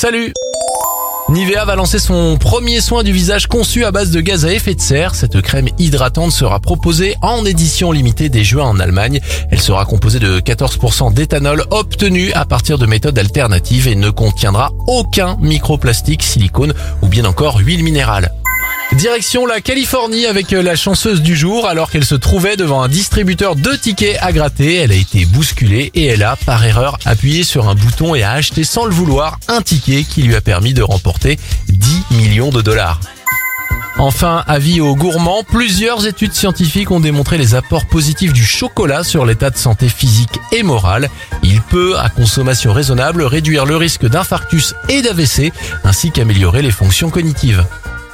Salut Nivea va lancer son premier soin du visage conçu à base de gaz à effet de serre. Cette crème hydratante sera proposée en édition limitée dès juin en Allemagne. Elle sera composée de 14% d'éthanol obtenu à partir de méthodes alternatives et ne contiendra aucun microplastique, silicone ou bien encore huile minérale. Direction la Californie avec la chanceuse du jour alors qu'elle se trouvait devant un distributeur de tickets à gratter. Elle a été bousculée et elle a, par erreur, appuyé sur un bouton et a acheté sans le vouloir un ticket qui lui a permis de remporter 10 millions de dollars. Enfin, avis aux gourmands, plusieurs études scientifiques ont démontré les apports positifs du chocolat sur l'état de santé physique et moral. Il peut, à consommation raisonnable, réduire le risque d'infarctus et d'AVC, ainsi qu'améliorer les fonctions cognitives.